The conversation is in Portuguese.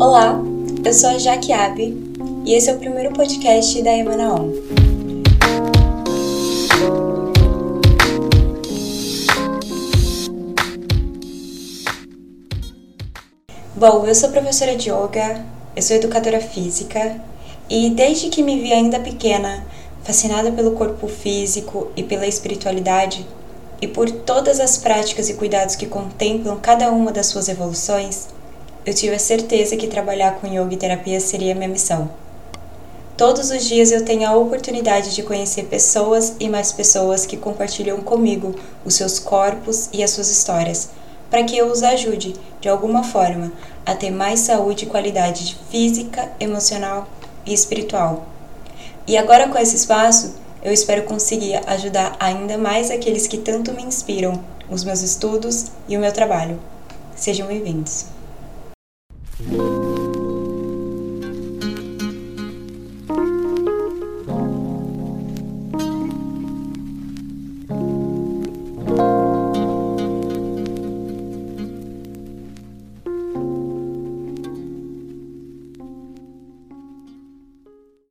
Olá, eu sou a Jaque Abe e esse é o primeiro podcast da Emanaon. Bom, eu sou professora de yoga, eu sou educadora física e desde que me vi ainda pequena, fascinada pelo corpo físico e pela espiritualidade, e por todas as práticas e cuidados que contemplam cada uma das suas evoluções, eu tive a certeza que trabalhar com yoga e terapia seria minha missão. Todos os dias eu tenho a oportunidade de conhecer pessoas e mais pessoas que compartilham comigo os seus corpos e as suas histórias, para que eu os ajude, de alguma forma, a ter mais saúde e qualidade física, emocional e espiritual. E agora com esse espaço, eu espero conseguir ajudar ainda mais aqueles que tanto me inspiram, os meus estudos e o meu trabalho. Sejam bem-vindos.